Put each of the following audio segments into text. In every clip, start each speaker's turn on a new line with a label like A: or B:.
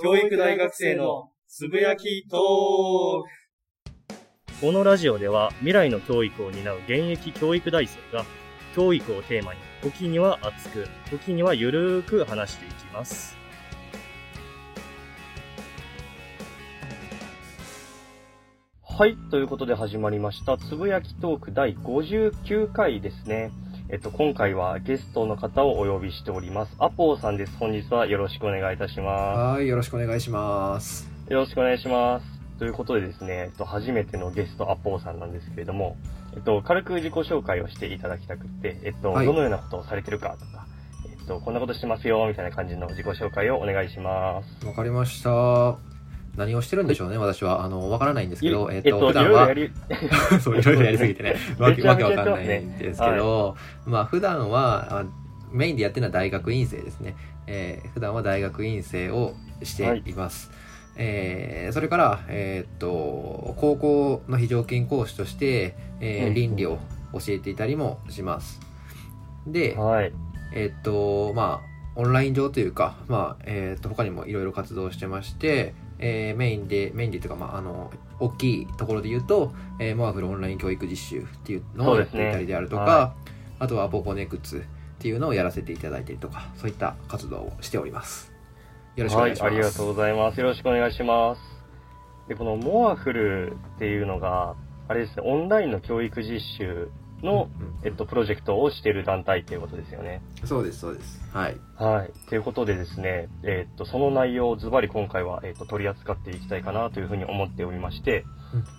A: 教育大学生のつぶやきトーク
B: このラジオでは未来の教育を担う現役教育大生が教育をテーマに時には熱く、時にはゆるーく話していきます。はい。ということで始まりました、つぶやきトーク第59回ですね。えっと、今回はゲストの方をお呼びしております。アポーさんです。本日はよろしくお願いいたしま
C: はい、よろしくお願いします。
B: す。よろしくお願いします。ということでですね、えっと、初めてのゲストアポーさんなんですけれども、えっと、軽く自己紹介をしていただきたくって、えっと、
C: はい
B: どのようなことをされてるかとか、えっと、こんなことしてますよ、みたいな感じの自己紹介をお願いします。
C: わかりました。何をしてるんでしょうね、私は。あの、わからないんですけど、
B: い
C: えっと、普段は そう、いろいろやりすぎてね、わけわけわかんないんですけど、まあ、普段は、あメインでやってるのは大学院生ですね。えー普段は大学院生をしています。えーそれから、えーっと、高校の非常勤講師として、えー
B: うん
C: 倫理を教えていたりもします。で、
B: はい。
C: えっと、まあ、オンライン上というか、まあ、えっと、他にもいろいろ活動してまして、えーメインで、メインでというか、まあ、あの、大きいところで言うと、えーモアフルオンライン教育実習っていうのをやっていたりであるとか、
B: ねは
C: あとはポポネクツっていうのをやらせていただいたりとか、そういった活動をしております。よろしくお願いします。
B: はい、ありがとうございます。よろしくお願いします。で、このモアフルっていうのが、あれですね、オンラインの教育実習の、えっと、プロジェクトをしている団体っていうことですよね。
C: そうです、そうです。はい。
B: はい。ということでですね、えっと、その内容をズバリ今回は、えっと、取り扱っていきたいかなというふうに思っておりまして、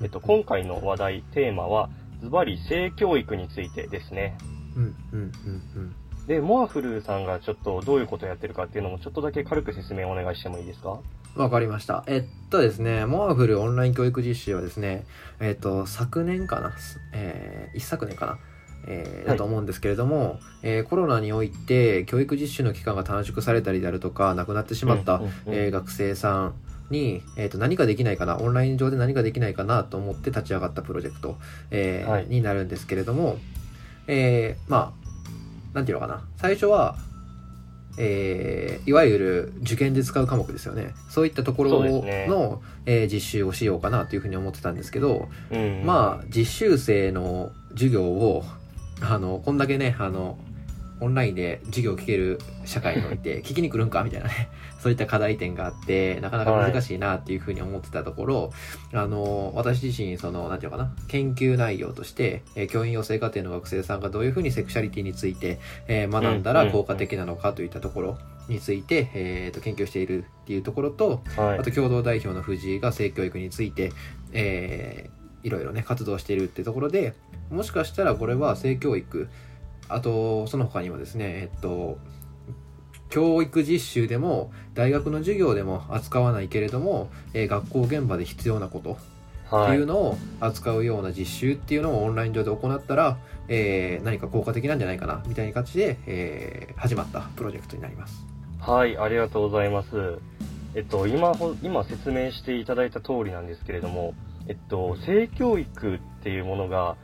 B: えっと、今回の話題、テーマは、ズバリ性教育についてですね。
C: うん、うん、うん、うん。
B: で、モアフルさんがちょっとどういうことをやってるかっていうのもちょっとだけ軽く説明をお願いしてもいいですか？
C: わかりました。えっとですね、モアフルオンライン教育実習はですね、えっと、昨年かな、えー一昨年かな、えー
B: はい。
C: だと思うんですけれども、えーコロナにおいて教育実習の期間が短縮されたりであるとか、亡くなってしまった、
B: うんうんうん。
C: えー学生さんに、えー、と何かできないかな？オンライン上で何かできないかなと思って立ち上がったプロジェクト、えー
B: はい。
C: になるんですけれども、えーまあなんていうのかな？最初は、えーいわゆる受験で使う科目ですよね。そういったところの、
B: ね。
C: えー実習をしようかなというふうに思ってたんですけど、
B: うん。
C: まあ実習生の授業をあのこんだけねあのオンラインで授業を聞ける社会において 聞きに来るんかみたいなね そういった課題点があってなかなか難しいなっていうふうに思ってたところ、あの私自身そのなんていうのかな研究内容として、えー教員養成課程の学生さんがどういうふうにセクシャリティについて、えー学んだら効果的なのかといったところについて、えーと研究しているっていうところと、
B: はい。
C: あと共同代表の藤井が性教育について、えーいろいろね活動しているってところでもしかしたらこれは性教育あとその他にもですねえっと教育実習でも大学の授業でも扱わないけれども、えー学校現場で必要なことって
B: はいいう
C: のを扱うような実習っていうのをオンライン上で行ったら、えー何か効果的なんじゃないかなみたいな感じで、えー始まったプロジェクトになります。
B: はい、ありがとうございます。えっと、今ほ、今説明していただいた通りなんですけれども、えっと、性教育っていうものが、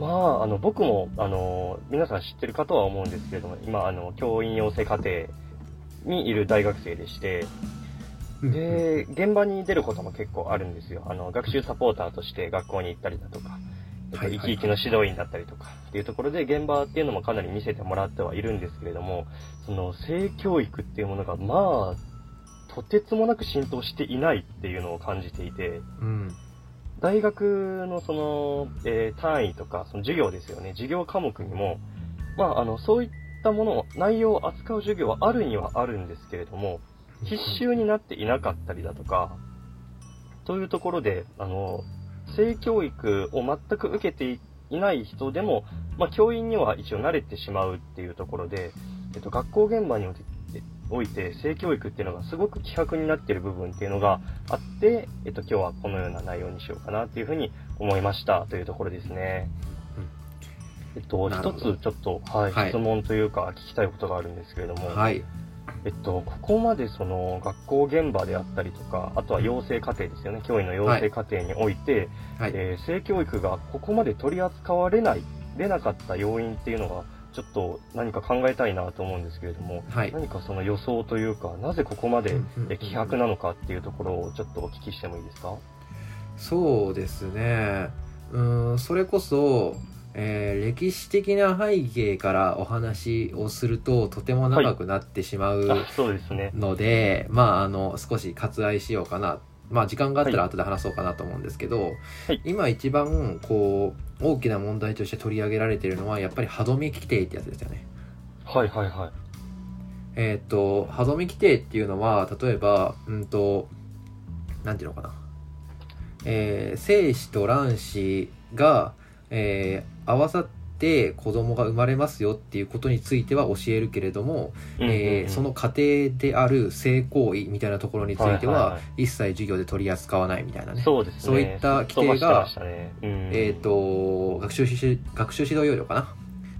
B: まあ、あの、僕も、あの、皆さん知ってるかとは思うんですけれども、今、あの、教員養成課程にいる大学生でして、で、現場に出ることも結構あるんですよ。あの、学習サポーターとして学校に行ったりだとか、生き生きの指導員だったりとかっていうところで現場っていうのもかなり見せてもらってはいるんですけれども、その性教育っていうものがまあ、とてつもなく浸透していないっていうのを感じていて、
C: うん
B: 大学のその、えー単位とか、その授業ですよね、授業科目にも、まあ、あの、そういったものを、内容を扱う授業はあるにはあるんですけれども、必修になっていなかったりだとか、というところで、あの、性教育を全く受けていない人でも、まあ、教員には一応慣れてしまうっていうところで、えっと、学校現場においておいて性教育っていうのがすごく希薄になっている部分っていうのがあって、えっと、今日はこのような内容にしようかなっていうふうに思いましたというところですね。えっと、一つちょっと、はい、
C: はい。
B: 質問というか聞きたいことがあるんですけれども、
C: はい。
B: えっと、ここまでその学校現場であったりとか、あとは養成課程ですよね、教員の養成課程において、
C: はい。
B: えー性教育がここまで取り扱われない、出なかった要因っていうのがちょっと何か考えたいなと思うんですけれども、
C: はい。
B: 何かその予想というか、なぜここまで希薄なのかっていうところをちょっとお聞きしてもいいですか？
C: そうですね。うーん、それこそ、えー歴史的な背景からお話をするととても長くなってしまう
B: あそうですね。
C: ので、まあ、あの、少し割愛しようかな。まあ、時間があったら後で話そうかなと思うんですけど、
B: はい
C: 今一番、こう、大きな問題として取り上げられているのは、やっぱり歯止め規定ってやつですよね。
B: はいはいはい。
C: えーっと、歯止め規定っていうのは、例えば、うんと、なんていうのかな。えー精子と卵子が、えー合わさって子供が生まれますよっていうことについては教えるけれども、えーその過程である性行為みたいなところについては一切授業で取り扱わないみたいなね。
B: そうですね。
C: そういった規定がえっ、と、学習指学習指導要領かな？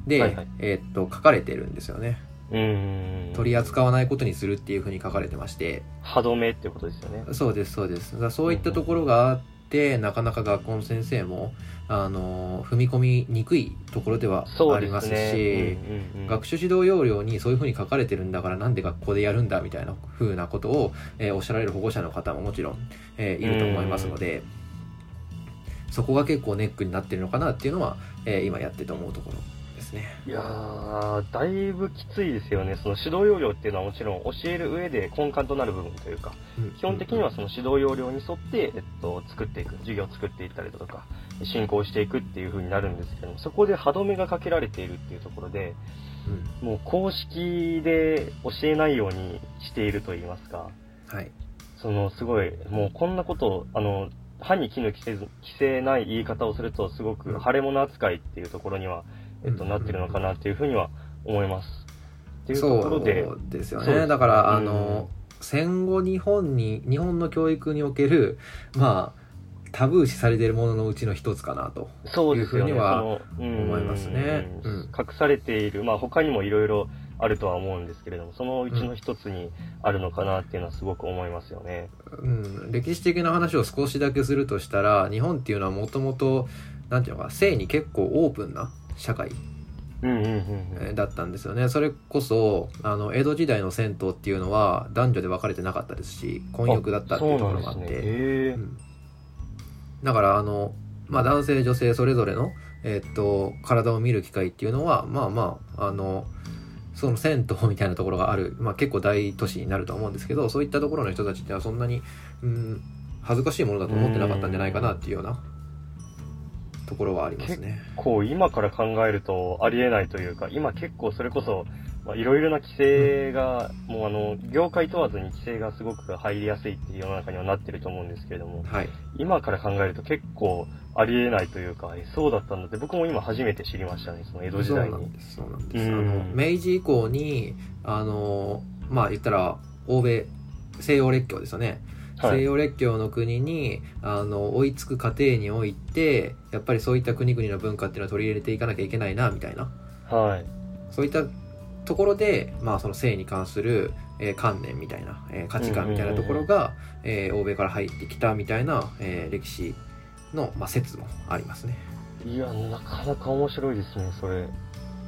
C: で、えっ、と、書かれてるんですよね。
B: うん。
C: 取り扱わないことにするっていうふうに書かれてまして、
B: 歯止めってことですよね。
C: そうです、そうです。そういったところがあって、なかなか学校の先生も、あの、踏み込みにくいところではありますし、
B: すね。うんうんうん。
C: 学習指導要領にそういうふうに書かれてるんだからなんで学校でやるんだみたいなふうなことを、えーおっしゃられる保護者の方ももちろん、えーいると思いますので、そこが結構ネックになってるのかなっていうのは、えー今やってて思うところですね。
B: いやー、だいぶきついですよね。その指導要領っていうのはもちろん教える上で根幹となる部分というか、基本的にはその指導要領に沿って、えっと、作っていく、授業を作っていったりだとか、進行していくっていう風になるんですけども、そこで歯止めがかけられているっていうところで、
C: うん
B: もう公式で教えないようにしていると言いますか、
C: はい。
B: そのすごい、もうこんなことを、あの、歯に衣着せず、着せない言い方をすると、すごく腫れ物扱いっていうところには、えっと、
C: うん
B: なってるのかなっていうふうには思います。っていうところで、
C: ですよ
B: そうです
C: ね。だから、
B: うん
C: あの、戦後日本に、日本の教育における、まあ、タブー視されているもののうちの一つかなと。いうふうには思いますねうん
B: 隠されている、まあ他にもいろいろあるとは思うんですけれども、そのうちの一つにあるのかなっていうのはすごく思いますよね。
C: うん、歴史的な話を少しだけするとしたら、日本っていうのはもともと、なんていうのか、性に結構オープンな社会だったんですよね。それこそ、あの、江戸時代の銭湯っていうのは男女で分かれてなかったですし、混浴だったっていうところがあって。
B: ね。へ
C: うんだから、あの、まあ、男性、女性それぞれの、えーっと、体を見る機会っていうのは、まあまあ、あの、その銭湯みたいなところがある、まあ結構大都市になると思うんですけど、そういったところの人たちってのはそんなに、うん、恥ずかしいものだと思ってなかったんじゃないかなっていうようなところはありますね。
B: こう今から考えるとありえないというか、今結構それこそ、まあいろいろな規制が、もうあの、業界問わずに規制がすごく入りやすいっていう世の中にはなってると思うんですけれども、
C: はい。
B: 今から考えると結構ありえないというか、えそうだったんだって僕も今初めて知りましたね、その江戸時代に。
C: そうなんです。そうなんです。あ
B: うん
C: の、明治以降に、あの、まあ言ったら、欧米、西洋列強ですよね。
B: はい。
C: 西洋列強の国にあの追いつく過程においてやっぱりそういった国々の文化っていうのは取り入れていかなきゃいけないなみたいな
B: はい。
C: そういったところで、まあ、その性に関する、えー観念みたいな、えー価値観みたいなところが、えー欧米から入ってきたみたいな、えー歴史の、まあ、説もありますね。
B: いや、なかなか面白いですね、それ。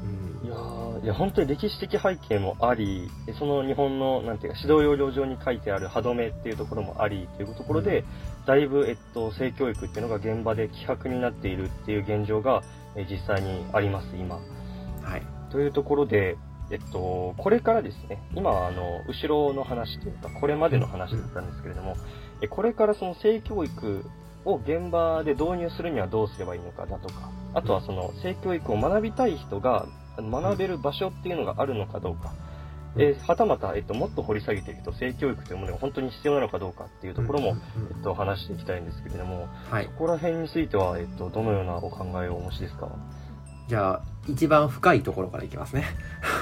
C: うん
B: いやーいや、本当に歴史的背景もあり、でその日本の、なんていうか、指導要領上に書いてある歯止めっていうところもあり、というところで、だいぶ、えっと、性教育っていうのが現場で希薄になっているっていう現状が、え実際にあります、今。
C: はい。
B: というところで、えっと、これからですね、今、あの、後ろの話というか、これまでの話だったんですけれども、えこれからその性教育を現場で導入するにはどうすればいいのかだとか、あとはその性教育を学びたい人が学べる場所っていうのがあるのかどうか、えーはたまた、えっと、もっと掘り下げていくと、性教育というものが本当に必要なのかどうかっていうところも、えっと、話していきたいんですけれども、
C: はい
B: こ。こら辺については、えっと、どのようなお考えをお持ちですか？
C: じゃあ、一番深いところからいきますね。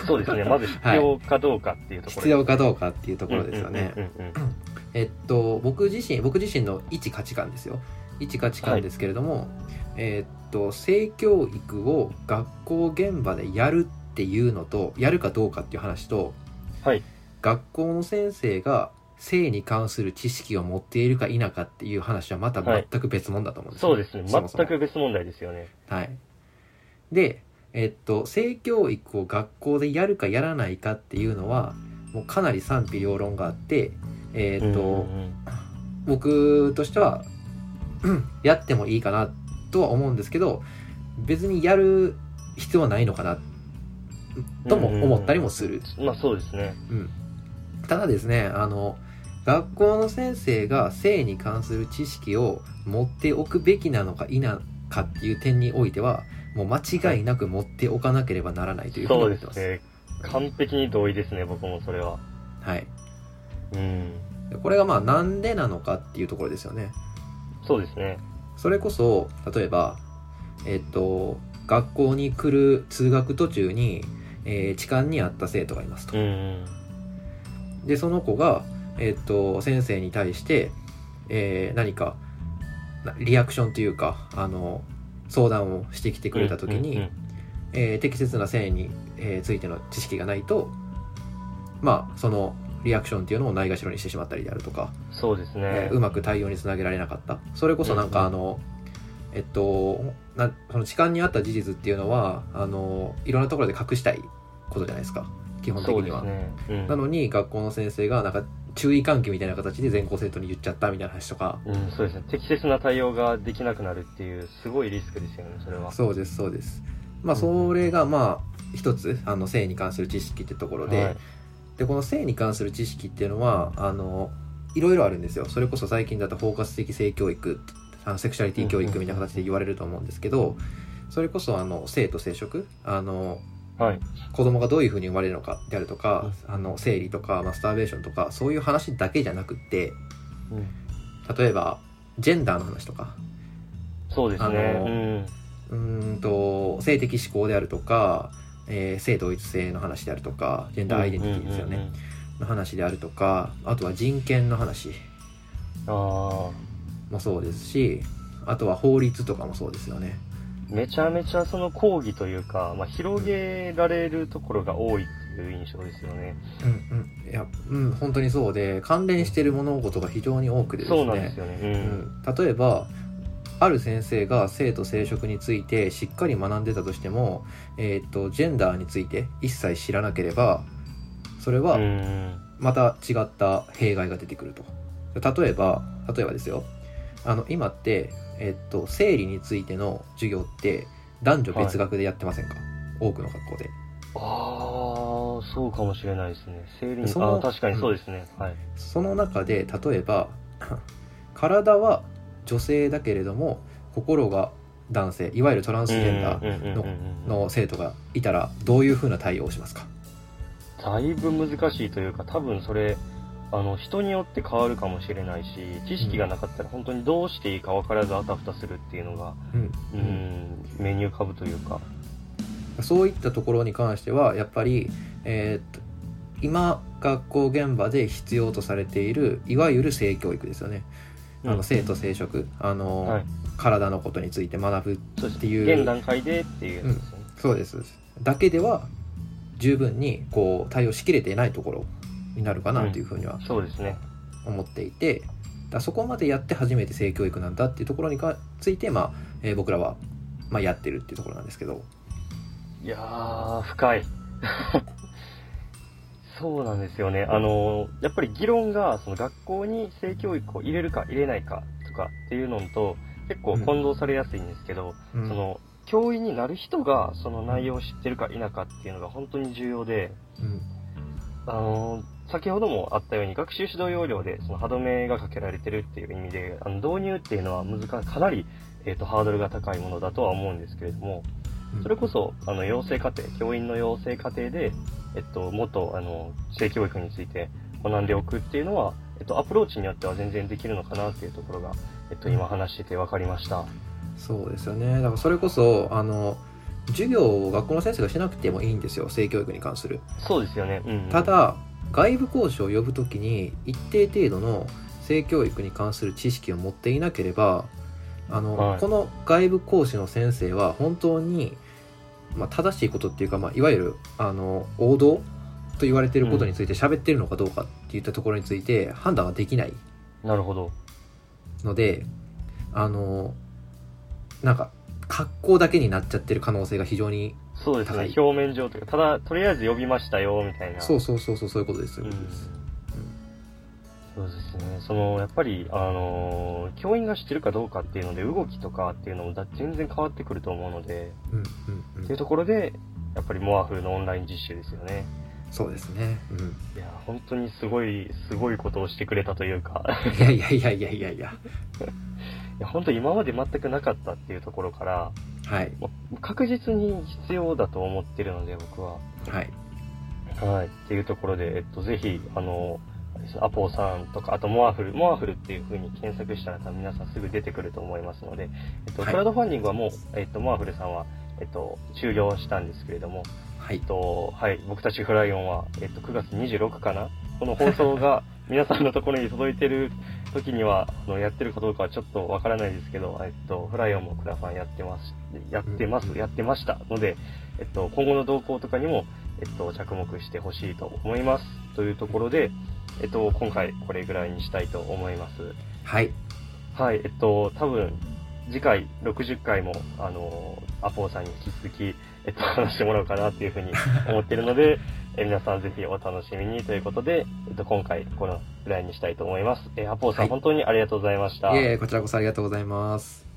B: そうですね、まず必要かどうかっていうところ
C: 必要かどうかっていうところですよね。えっと、僕自身、僕自身の一価値観ですよ。一価値観ですけれども、えっと、性教育を学校現場でやるっていうのと、やるかどうかっていう話と、
B: はい。
C: 学校の先生が性に関する知識を持っているか否かっていう話はまた
B: はい
C: 全く別物だと思うんですよ
B: そうですね。全く別問題ですよね。
C: はい。で、えっと、性教育を学校でやるかやらないかっていうのは、もうかなり賛否両論があって、えっと、僕としては、うんやってもいいかなとは思うんですけど、別にやる必要はないのかな、とも思ったりもする。
B: うんまあそうですね。
C: うん。ただですね、あの、学校の先生が性に関する知識を持っておくべきなのか否かっていう点においては、もう間違いなく持っておかなければならないというふうに思ってます。
B: ね。完璧に同意ですね、僕もそれは。
C: はい。
B: うん。
C: でこれがまあなんでなのかっていうところですよね。
B: そうですね。
C: それこそ、例えば、えっと、学校に来る通学途中に、えー痴漢にあった生徒がいますと。で、その子が、えっと、先生に対して、えー何か、なリアクションというか、あの、相談をしてきてくれた時に、
B: うんうん
C: えー適切な性に、えーついての知識がないと、まあ、そのリアクションっていうのをないがしろにしてしまったりであるとか、
B: そうです
C: え
B: ね
C: ー。うまく対応につなげられなかった。それこそなんか
B: うん
C: あの、えっと、なその痴漢にあった事実っていうのは、あの、いろんなところで隠したいことじゃないですか。基本的には。
B: ね。うん
C: なのに学校の先生がなんか注意喚起みたいな形で全校生徒に言っちゃったみたいな話とか、
B: うん、そうですね。適切な対応ができなくなるっていう、すごいリスクですよね、それは。
C: そうですそうです。まあそれがまあ一つあの性に関する知識ってところで、
B: はい
C: でこの性に関する知識っていうのはあのいろいろあるんですよ。それこそ最近だと包括的性教育、あのセクシャリティ教育みたいな形で言われると思うんですけど、それこそあの性と生殖、あの
B: はい。
C: 子供がどういうふうに生まれるのかであるとか、あの生理とかマスターベーションとかそういう話だけじゃなくって
B: うん
C: 例えばジェンダーの話とか
B: そうですね。
C: あの
B: うん。
C: うーんと性的指向であるとか、えー性同一性の話であるとかジェンダーアイデンティティですよね、
B: うんうんうん
C: の話であるとかあとは人権の話。
B: あ
C: もそうですしあとは法律とかもそうですよね。
B: あ、めちゃめちゃその講義というか、まあ、広げられるところが多いっていう印象ですよね。
C: うんうん。いやうん本当にそうで関連している物事が非常に多くてですね。
B: そうなんですよね。う。
C: うんん、例えばある先生が性と生殖についてしっかり学んでたとしても、えーっとジェンダーについて一切知らなければそれは
B: うん。
C: また違った弊害が出てくると例えば例えばですよあの今って、えーっと生理についての授業って男女別学でやってませんか、多くの学校で
B: ああ、そうかもしれないですね。生理に、
C: そ
B: 確かにそうですね。はい。
C: その中で例えば 体は女性だけれども心が男性いわゆるトランスジェンダー
B: うんうんうんうん
C: の生徒がいたらどういうふうな対応をしますか？
B: だいぶ難しいというか、多分それ、あの、人によって変わるかもしれないし、知識がなかったら本当にどうしていいか分からずあたふたするっていうのが、
C: うん。
B: うん、目に浮かぶというか。
C: そういったところに関してはやっぱり、えーっと今学校現場で必要とされているいわゆる性教育ですよね、あの性と生殖あの、
B: はい。
C: 体のことについて学ぶっていう。
B: 現段階でっていうやつですね。
C: そうです。だけでは十分にこう対応しきれていないところになるかなというふうには
B: そうですね。
C: 思っていて、だそこまでやって初めて性教育なんだっていうところにかついて、まあえー僕らは、まあ、やってるっていうところなんですけど。
B: いやー、深い。そうなんですよね。あの、やっぱり議論が、その学校に性教育を入れるか入れないかとかっていうのと、結構混同されやすいんですけど、
C: うん。
B: その、教員になる人がその内容を知ってるか否かっていうのが本当に重要で、
C: うん。
B: あの、先ほどもあったように学習指導要領でその歯止めがかけられてるっていう意味で、あの導入っていうのは難かなり、えっ、と、ハードルが高いものだとは思うんですけれども、それこそ、あの、養成課程、教員の養成課程で、えっと、もっと、あの、性教育について学んでおくっていうのは、えっと、アプローチによっては全然できるのかなっていうところが、えっと、今話してて分かりました。
C: そうですよね。だからそれこそあの授業を学校の先生がしなくてもいいんですよ性教育に関する。
B: そうですよね。うん、
C: た、だ外部講師を呼ぶときに一定程度の性教育に関する知識を持っていなければあの、
B: はい
C: この外部講師の先生は本当に、まあ、正しいことっていうか、まあ、いわゆるあの王道と言われていることについて喋ってるのかどうかっていったところについて判断ができない
B: なるほど。
C: のであのなんか格好だけになっちゃってる可能性が非常に
B: そうですね。表面上というか、ただ、とりあえず呼びましたよ、みたいな。
C: そうそうそうそう、そういうことです。そういうことです。
B: うんそうですね。その、やっぱり、あのー教員が知ってるかどうかっていうので、動きとかっていうのもだ全然変わってくると思うので、
C: うんうんうん
B: っていうところで、やっぱりモアフのオンライン実習ですよね。
C: そうですね。うん。
B: いや、本当にすごい、すごいことをしてくれたというか、
C: いやいやいやいやいやいや。
B: いや本当今まで全くなかったっていうところから、
C: はい。
B: 確実に必要だと思ってるので、僕は。
C: はい。
B: はい。っていうところで、えっと、ぜひ、あの、アポーさんとか、あとモアフル、モアフルっていう風に検索したら多分皆さんすぐ出てくると思いますので、えっと、
C: はい。
B: クラウドファンディングはもう、えっと、モアフルさんは、えっと、終了したんですけれども、
C: はい。
B: えっ。と、はい、僕たちフライオンは、えっと、9月26かな？この放送が 皆さんのところに届いてる時には、あの、やってるかどうかはちょっとわからないですけど、えっと、フライオンもクラファンやってます、やってます、
C: うん
B: やってましたので、えっと、今後の動向とかにも、えっと、着目してほしいと思います。というところで、えっと、今回これぐらいにしたいと思います。
C: はい。
B: はい、えっと、多分、次回60回も、あの、アポーさんに引き続き、えっと、話してもらおうかなっていうふうに思ってるので、え皆さんぜひお楽しみにということで、えっと、今回このぐらいにしたいと思います。えアポーさん、
C: はい
B: 本当にありがとうございました。
C: いえ、こちらこそありがとうございます。